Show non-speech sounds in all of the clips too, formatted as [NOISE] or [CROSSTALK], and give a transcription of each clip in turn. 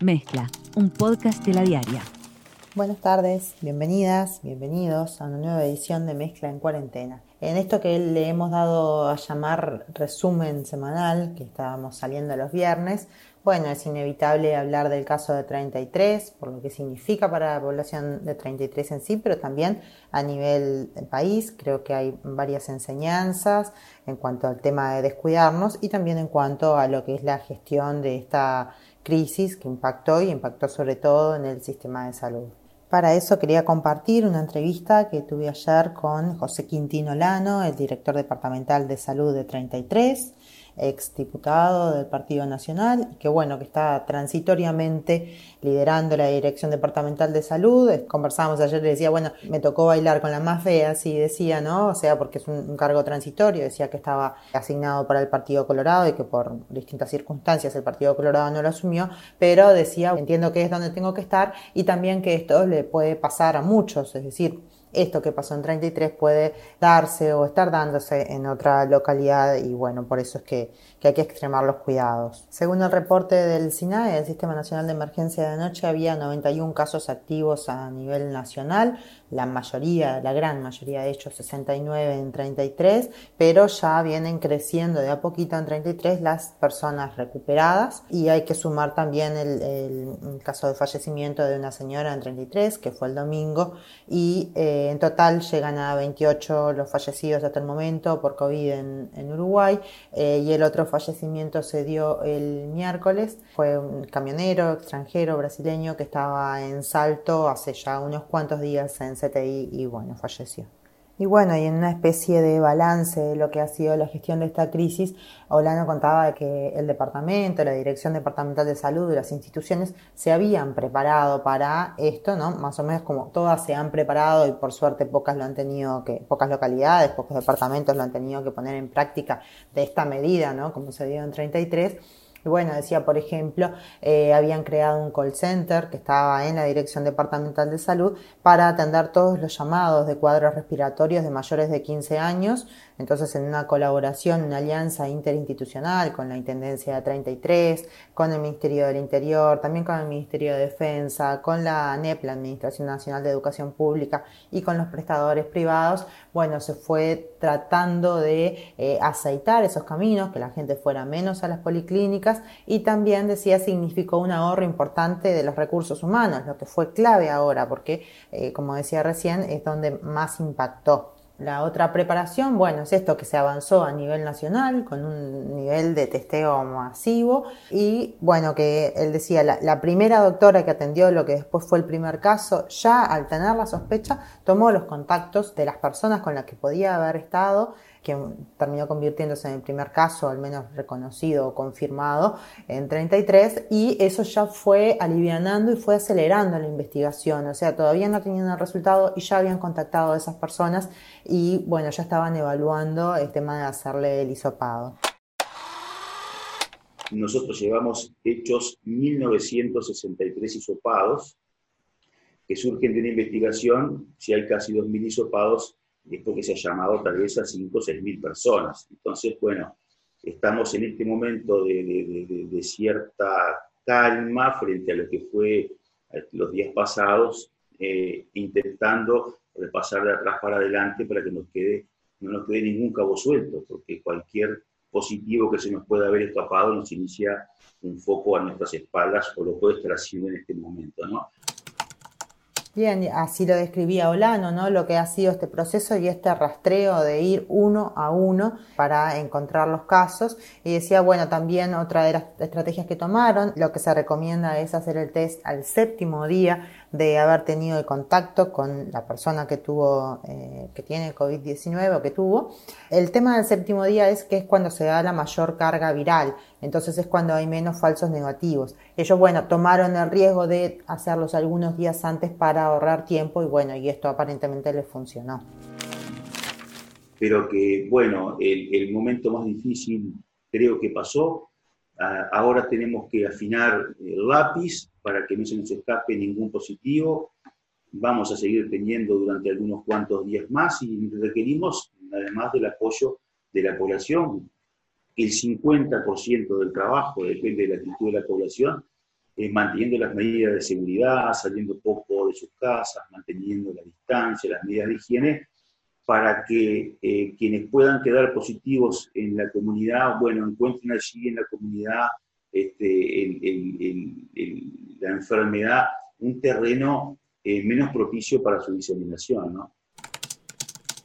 Mezcla, un podcast de la diaria. Buenas tardes, bienvenidas, bienvenidos a una nueva edición de Mezcla en Cuarentena. En esto que le hemos dado a llamar resumen semanal, que estábamos saliendo los viernes, bueno, es inevitable hablar del caso de 33, por lo que significa para la población de 33 en sí, pero también a nivel país. Creo que hay varias enseñanzas en cuanto al tema de descuidarnos y también en cuanto a lo que es la gestión de esta crisis que impactó y impactó sobre todo en el sistema de salud. Para eso quería compartir una entrevista que tuve ayer con José Quintino Lano, el director departamental de salud de 33, ex diputado del Partido Nacional, que bueno, que está transitoriamente liderando la Dirección Departamental de Salud. Conversábamos ayer, le decía, bueno, me tocó bailar con la más fea, así decía, ¿no? O sea, porque es un, cargo transitorio, decía que estaba asignado para el Partido Colorado y que por distintas circunstancias el Partido Colorado no lo asumió, pero decía, entiendo que es donde tengo que estar y también que esto le puede pasar a muchos, es decir, esto que pasó en 33 puede darse o estar dándose en otra localidad y bueno, por eso es que, hay que extremar los cuidados. Según el reporte del SINAE, el Sistema Nacional de Emergencia de Noche, había 91 casos activos a nivel nacional, la mayoría, la gran mayoría de ellos 69 en 33, pero ya vienen creciendo de a poquito en 33 las personas recuperadas y hay que sumar también el, el, caso de fallecimiento de una señora en 33 que fue el domingo y eh, en total llegan a 28 los fallecidos hasta el momento por COVID en, Uruguay eh, y el otro fallecimiento se dio el miércoles, fue un camionero extranjero brasileño que estaba en Salto hace ya unos cuantos días en CTI y bueno, falleció. Y bueno, y en una especie de balance de lo que ha sido la gestión de esta crisis, Olano contaba que el departamento, la Dirección Departamental de Salud y las instituciones se habían preparado para esto, ¿no? Más o menos como todas se han preparado y por suerte pocas lo han tenido que, pocas localidades, pocos departamentos lo han tenido que poner en práctica de esta medida, ¿no? Como se dio en 33 y bueno, decía, por ejemplo, eh, habían creado un call center que estaba en la Dirección Departamental de Salud para atender todos los llamados de cuadros respiratorios de mayores de 15 años entonces, en una colaboración, una alianza interinstitucional con la Intendencia de 33, con el Ministerio del Interior, también con el Ministerio de Defensa, con la ANEP, la Administración Nacional de Educación Pública, y con los prestadores privados, bueno, se fue tratando de eh, aceitar esos caminos, que la gente fuera menos a las policlínicas, y también, decía, significó un ahorro importante de los recursos humanos, lo que fue clave ahora, porque, eh, como decía recién, es donde más impactó. La otra preparación, bueno, es esto que se avanzó a nivel nacional con un nivel de testeo masivo. Y bueno, que él decía, la, primera doctora que atendió lo que después fue el primer caso, ya al tener la sospecha, tomó los contactos de las personas con las que podía haber estado que terminó convirtiéndose en el primer caso, al menos reconocido o confirmado, en 33, y eso ya fue alivianando y fue acelerando la investigación, o sea, todavía no tenían el resultado y ya habían contactado a esas personas y bueno, ya estaban evaluando el tema de hacerle el hisopado. Nosotros llevamos hechos 1963 hisopados que surgen de una investigación, si hay casi 2.000 hisopados es porque se ha llamado tal vez a 5 o 6 mil personas. Entonces, bueno, estamos en este momento de, cierta calma frente a lo que fue los días pasados, eh, intentando repasar de atrás para adelante para que no nos quede ningún cabo suelto, porque cualquier positivo que se nos pueda haber escapado nos inicia un foco a nuestras espaldas o lo puede estar haciendo en este momento, ¿no? Así lo describía Olano, ¿no? Lo que ha sido este proceso y este rastreo de ir uno a uno para encontrar los casos. Y decía, bueno, también otra de las estrategias que tomaron, lo que se recomienda es hacer el test al séptimo día de haber tenido el contacto con la persona que tuvo, eh, que tiene COVID-19 o que tuvo. El tema del séptimo día es que es cuando se da la mayor carga viral, entonces es cuando hay menos falsos negativos. Ellos, bueno, tomaron el riesgo de hacerlos algunos días antes para ahorrar tiempo y bueno, y esto aparentemente les funcionó. Pero que, bueno, el, el momento más difícil creo que pasó, ahora tenemos que afinar el lápiz para que no se nos escape ningún positivo. Vamos a seguir teniendo durante algunos cuantos días más y requerimos, además del apoyo de la población, el 50% del trabajo depende de la actitud de la población, eh, manteniendo las medidas de seguridad, saliendo poco de sus casas, manteniendo la distancia, las medidas de higiene, para que eh, quienes puedan quedar positivos en la comunidad, bueno, encuentren allí en la comunidad este, la enfermedad un terreno eh, menos propicio para su diseminación, ¿no?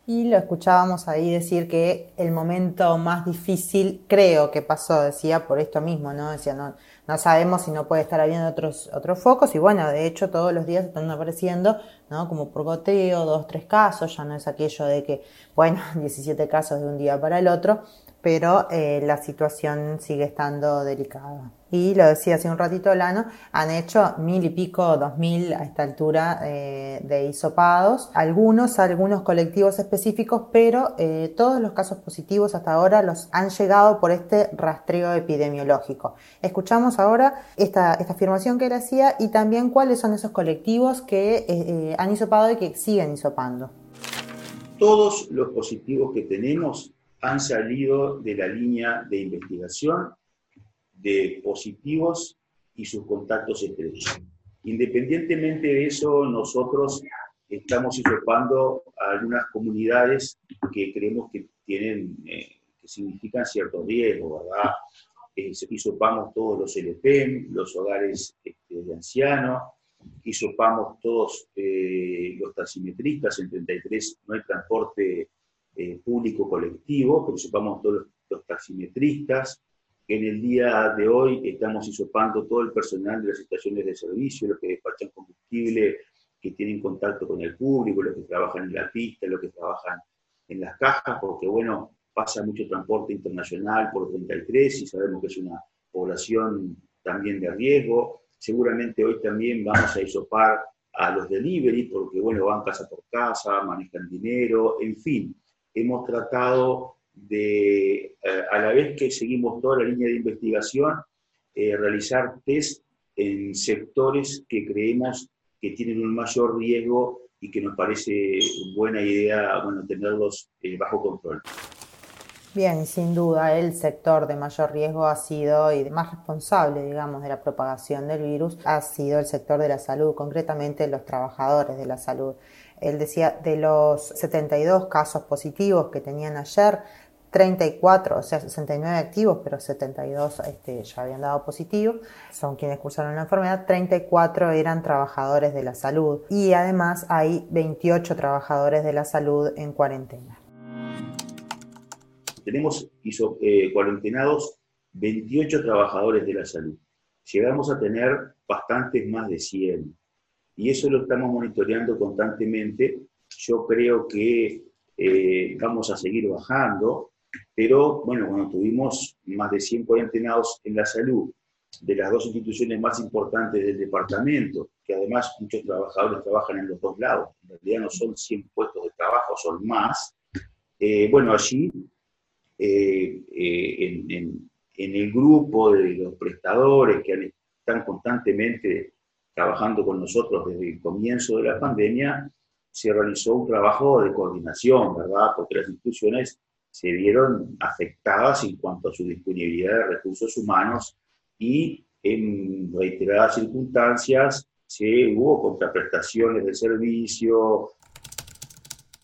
Y lo escuchábamos ahí decir que el momento más difícil creo que pasó, decía, por esto mismo, ¿no? Decía, no, no sabemos si no puede estar habiendo otros, otros focos y bueno, de hecho todos los días están apareciendo, ¿no? Como por goteo, dos, tres casos, ya no es aquello de que, bueno, [LAUGHS] 17 casos de un día para el otro, pero eh, la situación sigue estando delicada. Y lo decía hace un ratito Lano, han hecho mil y pico, dos mil a esta altura eh, de hisopados, algunos, algunos colectivos específicos, pero eh, todos los casos positivos hasta ahora los han llegado por este rastreo epidemiológico. Escuchamos ahora esta, esta afirmación que él hacía y también cuáles son esos colectivos que han hisopado y que siguen hisopando. Todos los positivos que tenemos han salido de la línea de investigación de positivos y sus contactos estrechos. Independientemente de eso, nosotros estamos hisopando a algunas comunidades que creemos que tienen, eh, que significan cierto riesgo, ¿verdad? Eh, todos los LPM, los hogares este, de ancianos, hisopamos todos eh, los taximetristas, en 33 no hay transporte eh, público colectivo, pero sepamos todos los, taximetristas, que en el día de hoy estamos hisopando todo el personal de las estaciones de servicio, los que despachan combustible, que tienen contacto con el público, los que trabajan en la pista, los que trabajan en las cajas, porque bueno, pasa mucho transporte internacional por 33 y sabemos que es una población también de riesgo. Seguramente hoy también vamos a hisopar a los delivery, porque bueno, van casa por casa, manejan dinero, en fin hemos tratado de, eh, a la vez que seguimos toda la línea de investigación, eh, realizar test en sectores que creemos que tienen un mayor riesgo y que nos parece buena idea bueno, tenerlos eh, bajo control. Bien, sin duda el sector de mayor riesgo ha sido y más responsable, digamos, de la propagación del virus ha sido el sector de la salud, concretamente los trabajadores de la salud. Él decía, de los 72 casos positivos que tenían ayer, 34, o sea, 69 activos, pero 72 este, ya habían dado positivo, son quienes cursaron la enfermedad, 34 eran trabajadores de la salud y además hay 28 trabajadores de la salud en cuarentena. Tenemos hizo, eh, cuarentenados 28 trabajadores de la salud. Llegamos a tener bastantes más de 100 y eso lo estamos monitoreando constantemente. Yo creo que eh, vamos a seguir bajando, pero bueno, cuando tuvimos más de 100 cuarentenados en la salud de las dos instituciones más importantes del departamento, que además muchos trabajadores trabajan en los dos lados, en realidad no son 100 puestos de trabajo, son más, eh, bueno, allí eh, en, en, el grupo de los prestadores que están constantemente trabajando con nosotros desde el comienzo de la pandemia, se realizó un trabajo de coordinación, ¿verdad? Porque las instituciones se vieron afectadas en cuanto a su disponibilidad de recursos humanos y en reiteradas circunstancias se hubo contraprestaciones de servicio,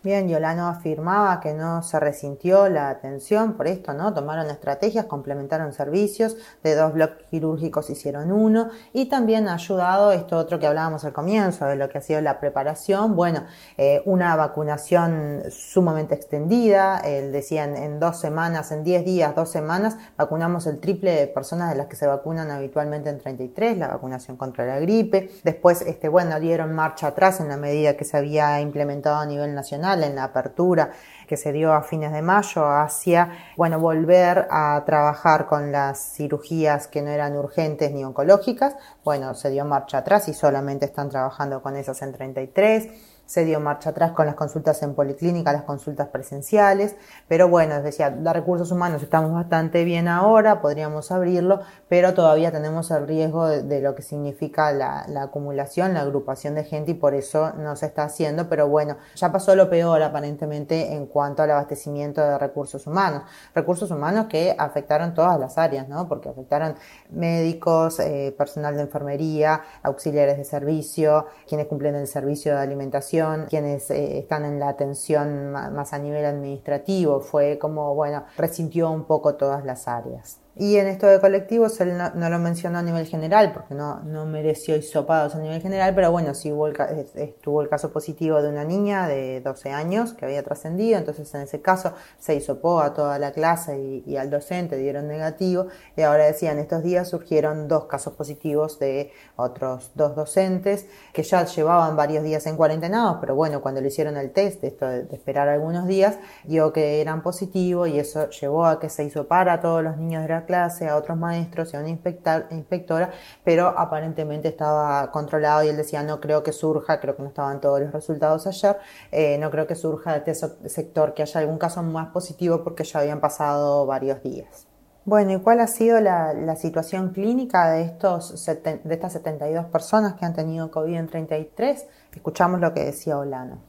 Bien, Yolano afirmaba que no se resintió la atención por esto, ¿no? Tomaron estrategias, complementaron servicios, de dos bloques quirúrgicos hicieron uno y también ha ayudado esto otro que hablábamos al comienzo de lo que ha sido la preparación, bueno, eh, una vacunación sumamente extendida, él decía en, dos semanas, en diez días, dos semanas, vacunamos el triple de personas de las que se vacunan habitualmente en 33, la vacunación contra la gripe, después, este, bueno, dieron marcha atrás en la medida que se había implementado a nivel nacional, en la apertura que se dio a fines de mayo hacia, bueno, volver a trabajar con las cirugías que no eran urgentes ni oncológicas. Bueno, se dio marcha atrás y solamente están trabajando con esas en 33 se dio marcha atrás con las consultas en policlínica, las consultas presenciales, pero bueno, decía, de recursos humanos estamos bastante bien ahora, podríamos abrirlo, pero todavía tenemos el riesgo de, lo que significa la, acumulación, la agrupación de gente y por eso no se está haciendo, pero bueno, ya pasó lo peor aparentemente en cuanto al abastecimiento de recursos humanos, recursos humanos que afectaron todas las áreas, ¿no? Porque afectaron médicos, eh, personal de enfermería, auxiliares de servicio, quienes cumplen el servicio de alimentación, quienes eh, están en la atención más a nivel administrativo. Fue como, bueno, resintió un poco todas las áreas. Y en esto de colectivos, él no, lo mencionó a nivel general, porque no, no mereció hisopados a nivel general, pero bueno, sí hubo el, estuvo el caso positivo de una niña de 12 años que había trascendido, entonces en ese caso se hisopó a toda la clase y, al docente, dieron negativo, y ahora decían, estos días surgieron dos casos positivos de otros dos docentes que ya llevaban varios días en cuarentenados, pero bueno, cuando le hicieron el test, esto de, esperar algunos días, dio que eran positivos y eso llevó a que se hisopara a todos los niños de la clase, a otros maestros y a una inspectora, pero aparentemente estaba controlado y él decía, no creo que surja, creo que no estaban todos los resultados ayer, eh, no creo que surja de este sector que haya algún caso más positivo porque ya habían pasado varios días. Bueno, ¿y cuál ha sido la, situación clínica de, estos, de estas 72 personas que han tenido COVID en 33? Escuchamos lo que decía Olano.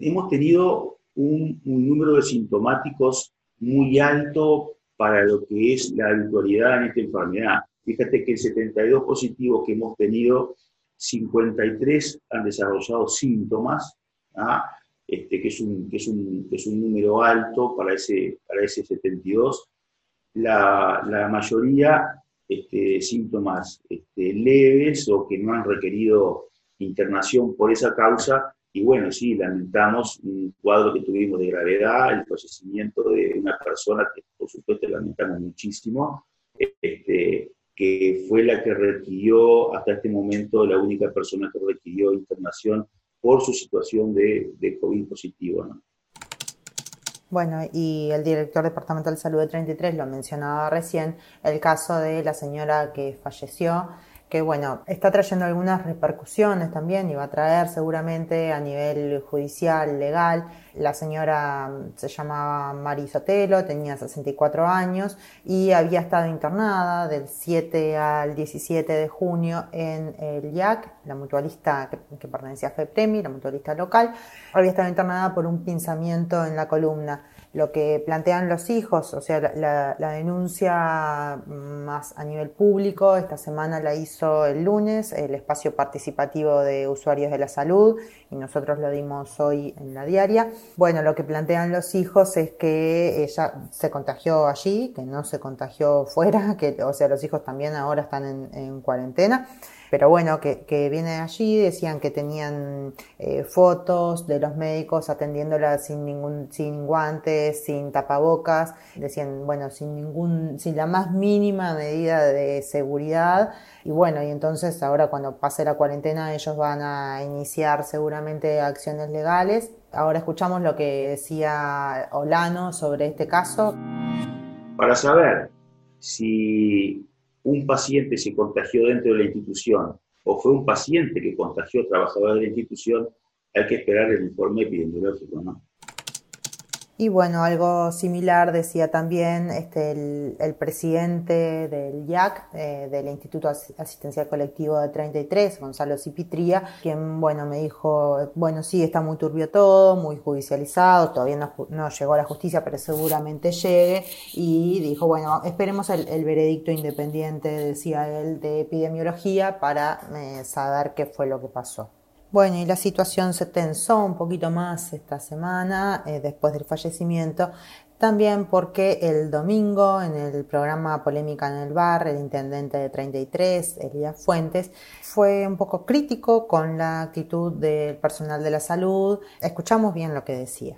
Hemos tenido un, un número de sintomáticos muy alto para lo que es la habitualidad en esta enfermedad. Fíjate que el 72 positivos que hemos tenido, 53 han desarrollado síntomas, ¿ah? este, que, es un, número alto para ese, para ese 72. La, la mayoría este, síntomas este, leves o que no han requerido internación por esa causa y bueno, sí, lamentamos un cuadro que tuvimos de gravedad, el fallecimiento de una persona que por supuesto lamentamos muchísimo, este, que fue la que requirió hasta este momento, la única persona que requirió internación por su situación de, de COVID positivo. Bueno, y el director departamental de salud de 33 lo mencionaba recién, el caso de la señora que falleció que bueno, está trayendo algunas repercusiones también y va a traer seguramente a nivel judicial, legal. La señora mm, se llamaba Mari Sotelo, tenía 64 años y había estado internada del 7 al 17 de junio en el IAC, la mutualista que, pertenecía a FEPREMI, la mutualista local. Había estado internada por un pinzamiento en la columna lo que plantean los hijos, o sea, la, denuncia más a nivel público, esta semana la hizo el lunes, el espacio participativo de usuarios de la salud, y nosotros lo dimos hoy en la diaria. Bueno, lo que plantean los hijos es que ella se contagió allí, que no se contagió fuera, [LAUGHS] que, o sea, los hijos también ahora están en, en cuarentena pero bueno, que, que vienen allí, decían que tenían eh, fotos de los médicos atendiéndola sin ningún, sin guantes, sin tapabocas, decían, bueno, sin ningún, sin la más mínima medida de seguridad, y bueno, y entonces ahora cuando pase la cuarentena ellos van a iniciar seguramente acciones legales. Ahora escuchamos lo que decía Olano sobre este caso. Para saber si un paciente se contagió dentro de la institución o fue un paciente que contagió a trabajadores de la institución, hay que esperar el informe epidemiológico, ¿no? Y bueno, algo similar decía también este, el, presidente del IAC, eh, del Instituto Asistencial Colectivo de 33, Gonzalo Cipitría, quien, bueno, me dijo, bueno, sí, está muy turbio todo, muy judicializado, todavía no, llegó a la justicia, pero seguramente llegue, y dijo, bueno, esperemos el, veredicto independiente, decía él, de epidemiología para eh, saber qué fue lo que pasó. Bueno, y la situación se tensó un poquito más esta semana eh, después del fallecimiento, también porque el domingo en el programa Polémica en el Bar, el intendente de 33, Elías Fuentes, fue un poco crítico con la actitud del personal de la salud. Escuchamos bien lo que decía.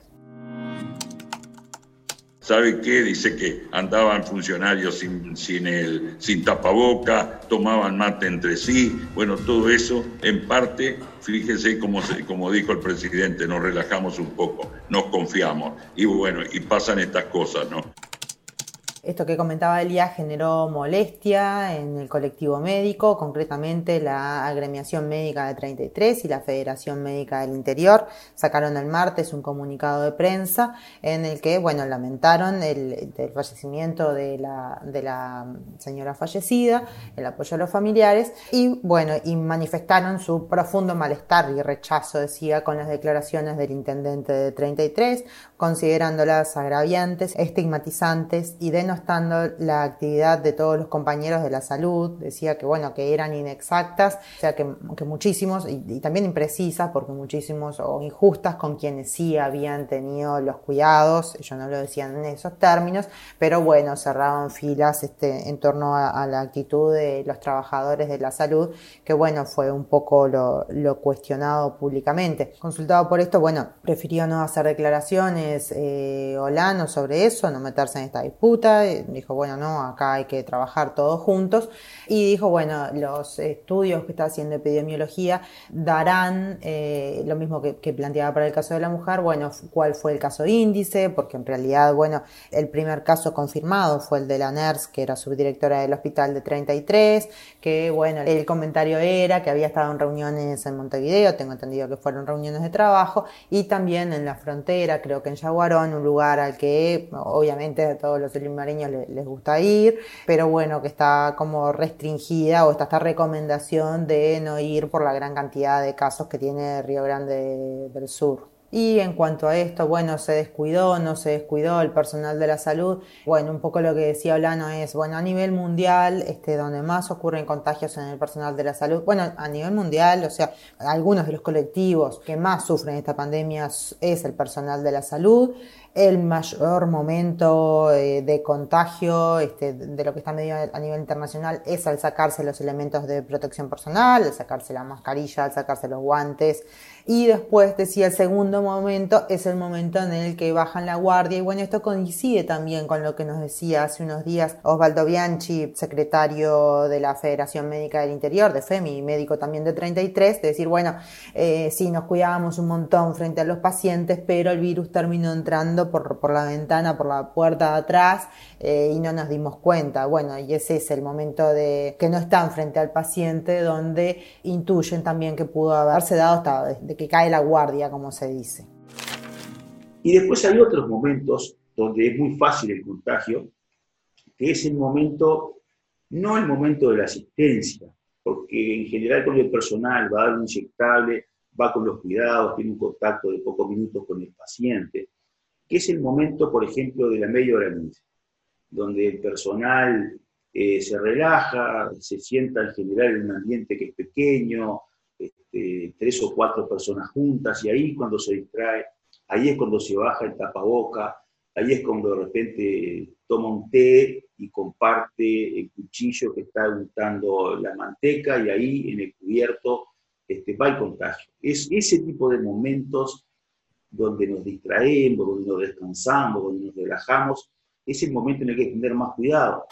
¿Sabe qué? Dice que andaban funcionarios sin, sin, el, sin tapaboca, tomaban mate entre sí. Bueno, todo eso, en parte, fíjese como, como dijo el presidente, nos relajamos un poco, nos confiamos. Y bueno, y pasan estas cosas, ¿no? Esto que comentaba Elia generó molestia en el colectivo médico, concretamente la agremiación médica de 33 y la Federación Médica del Interior. Sacaron el martes un comunicado de prensa en el que, bueno, lamentaron el, el fallecimiento de la, de la señora fallecida, el apoyo a los familiares y, bueno, y manifestaron su profundo malestar y rechazo, decía, con las declaraciones del intendente de 33, considerándolas agraviantes, estigmatizantes y denostando la actividad de todos los compañeros de la salud. Decía que, bueno, que eran inexactas, o sea, que, muchísimos, y, también imprecisas, porque muchísimos, o injustas con quienes sí habían tenido los cuidados, ellos no lo decían en esos términos, pero bueno, cerraban filas este, en torno a, la actitud de los trabajadores de la salud, que bueno, fue un poco lo, lo cuestionado públicamente. Consultado por esto, bueno, prefirió no hacer declaraciones eh, Olano sobre eso, no meterse en esta disputa, dijo, bueno, no, acá hay que trabajar todos juntos, y dijo, bueno, los estudios que está haciendo epidemiología darán eh, lo mismo que, planteaba para el caso de la mujer, bueno, cuál fue el caso índice, porque en realidad, bueno, el primer caso confirmado fue el de la NERS, que era subdirectora del hospital de 33, que bueno, el comentario era que había estado en reuniones en Montevideo, tengo entendido que fueron reuniones de trabajo, y también en la frontera, creo que en Yaguarón, un lugar al que obviamente todos los limareños les, gusta ir, pero bueno, que está como restringida o está esta recomendación de no ir por la gran cantidad de casos que tiene Río Grande del Sur. Y en cuanto a esto, bueno, se descuidó, no se descuidó el personal de la salud. Bueno, un poco lo que decía Olano es, bueno, a nivel mundial, este, donde más ocurren contagios en el personal de la salud, bueno, a nivel mundial, o sea, algunos de los colectivos que más sufren esta pandemia es el personal de la salud el mayor momento eh, de contagio este, de lo que está medido a nivel internacional es al sacarse los elementos de protección personal, al sacarse la mascarilla, al sacarse los guantes. Y después decía el segundo momento es el momento en el que bajan la guardia. Y bueno, esto coincide también con lo que nos decía hace unos días Osvaldo Bianchi, secretario de la Federación Médica del Interior, de FEMI, médico también de 33, de decir, bueno, eh, sí, nos cuidábamos un montón frente a los pacientes, pero el virus terminó entrando por, la ventana, por la puerta de atrás eh, y no nos dimos cuenta. Bueno, y ese es el momento de que no están frente al paciente donde intuyen también que pudo haberse dado hasta que cae la guardia, como se dice. Y después hay otros momentos donde es muy fácil el contagio, que es el momento, no el momento de la asistencia, porque en general con el personal va a dar un inyectable, va con los cuidados, tiene un contacto de pocos minutos con el paciente, que es el momento, por ejemplo, de la media hora donde el personal eh, se relaja, se sienta en general en un ambiente que es pequeño, este, tres o cuatro personas juntas, y ahí cuando se distrae, ahí es cuando se baja el tapaboca, ahí es cuando de repente toma un té y comparte el cuchillo que está untando la manteca, y ahí en el cubierto este, va el contagio. Es ese tipo de momentos donde nos distraemos, donde nos descansamos, donde nos relajamos, es el momento en el que hay que tener más cuidado.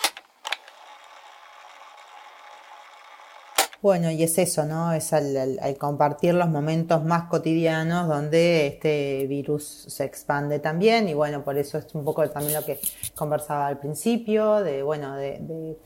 Bueno, y es eso, ¿no? Es al, compartir los momentos más cotidianos donde este virus se expande también y bueno, por eso es un poco también lo que conversaba al principio, de bueno, de,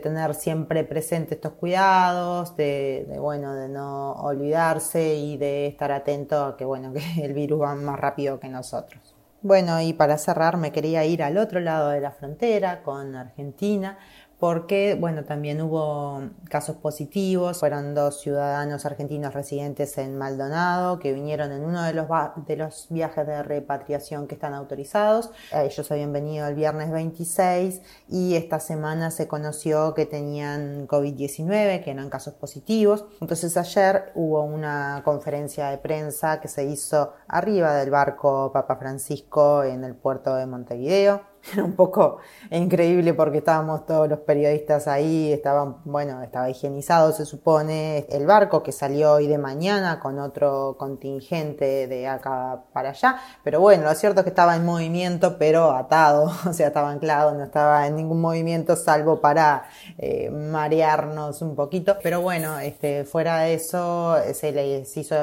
tener siempre presente estos cuidados, de, de, bueno, de no olvidarse y de estar atento a que bueno, [LAUGHS] que el virus va más rápido que nosotros. Bueno, y para cerrar me quería ir al otro lado de la frontera con Argentina porque, bueno, también hubo casos positivos. Fueron dos ciudadanos argentinos residentes en Maldonado que vinieron en uno de los, de los viajes de repatriación que están autorizados. Ellos habían venido el viernes 26 y esta semana se conoció que tenían COVID-19, que eran casos positivos. Entonces ayer hubo una conferencia de prensa que se hizo arriba del barco Papa Francisco en el puerto de Montevideo [LAUGHS] era un poco increíble porque estábamos todos los periodistas ahí, estaban, bueno, estaba higienizado se supone el barco que salió hoy de mañana con otro contingente de acá para allá, pero bueno, lo cierto es que estaba en movimiento pero atado, [LAUGHS] o sea, estaba anclado, no estaba en ningún movimiento salvo para eh, marearnos un poquito, pero bueno, este, fuera de eso se les hizo,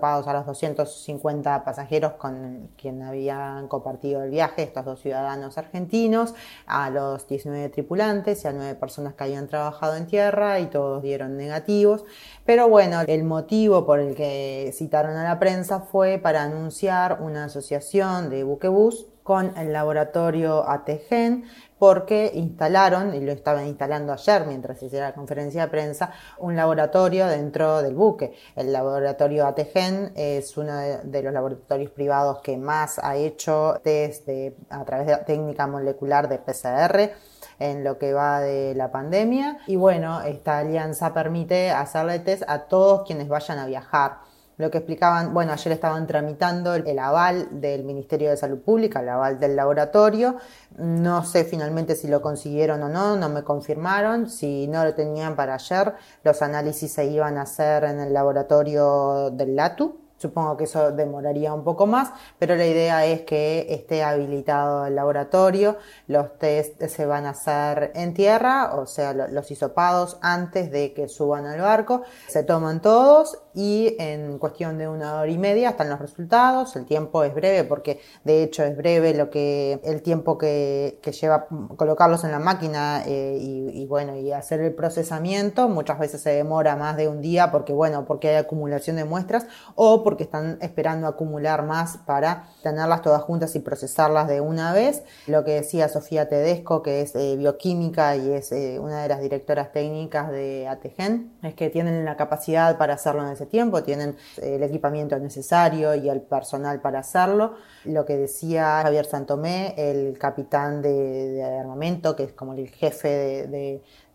pagos a los 250 pasajeros con quien habían compartido el viaje, estos dos ciudadanos argentinos, a los 19 tripulantes y a 9 personas que habían trabajado en tierra y todos dieron negativos. Pero bueno, el motivo por el que citaron a la prensa fue para anunciar una asociación de buquebús con el laboratorio ATGEN porque instalaron, y lo estaban instalando ayer mientras hiciera la conferencia de prensa, un laboratorio dentro del buque. El laboratorio ATGEN es uno de, los laboratorios privados que más ha hecho test a través de la técnica molecular de PCR en lo que va de la pandemia. Y bueno, esta alianza permite hacerle test a todos quienes vayan a viajar lo que explicaban, bueno, ayer estaban tramitando el aval del Ministerio de Salud Pública, el aval del laboratorio. No sé finalmente si lo consiguieron o no, no me confirmaron. Si no lo tenían para ayer, los análisis se iban a hacer en el laboratorio del LATU, Supongo que eso demoraría un poco más, pero la idea es que esté habilitado el laboratorio, los test se van a hacer en tierra, o sea, los hisopados antes de que suban al barco, se toman todos y en cuestión de una hora y media están los resultados. El tiempo es breve porque de hecho es breve lo que el tiempo que, lleva colocarlos en la máquina eh, y, bueno y hacer el procesamiento. Muchas veces se demora más de un día porque bueno porque hay acumulación de muestras o porque están esperando acumular más para tenerlas todas juntas y procesarlas de una vez. Lo que decía Sofía Tedesco que es eh, bioquímica y es eh, una de las directoras técnicas de ATGEN es que tienen la capacidad para hacerlo en tiempo, tienen el equipamiento necesario y el personal para hacerlo. Lo que decía Javier Santomé, el capitán de, armamento, que es como el jefe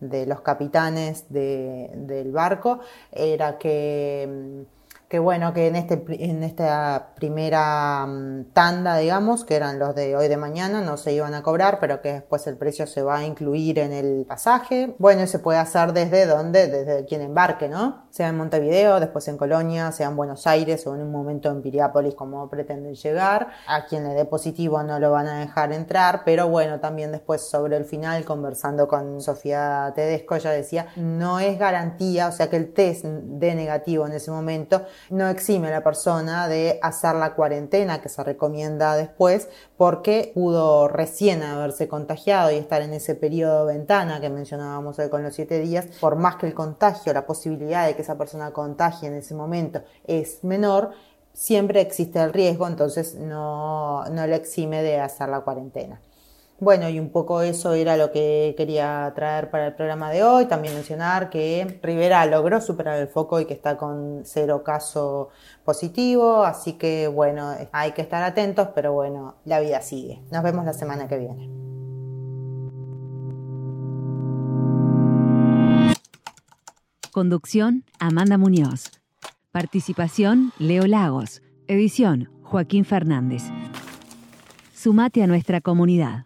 de, los capitanes del barco, era que mm, que bueno, que en, este, en esta primera mm, tanda, digamos, que eran los de hoy de mañana, no se iban a cobrar, pero que después el precio se va a incluir en el pasaje. Bueno, se puede hacer desde donde, desde quien embarque, ¿no? Sea en Montevideo, después en Colonia, sea en Buenos Aires o en un momento en Piriápolis, como pretenden llegar. A quien le dé positivo no lo van a dejar entrar, pero bueno, también después sobre el final, conversando con Sofía Tedesco, ella decía, no es garantía, o sea que el test de negativo en ese momento no exime a la persona de hacer la cuarentena que se recomienda después porque pudo recién haberse contagiado y estar en ese periodo de ventana que mencionábamos hoy con los siete días, por más que el contagio, la posibilidad de que esa persona contagie en ese momento es menor, siempre existe el riesgo, entonces no, no le exime de hacer la cuarentena. Bueno, y un poco eso era lo que quería traer para el programa de hoy. También mencionar que Rivera logró superar el foco y que está con cero caso positivo. Así que bueno, hay que estar atentos, pero bueno, la vida sigue. Nos vemos la semana que viene. Conducción, Amanda Muñoz. Participación, Leo Lagos. Edición, Joaquín Fernández. Sumate a nuestra comunidad.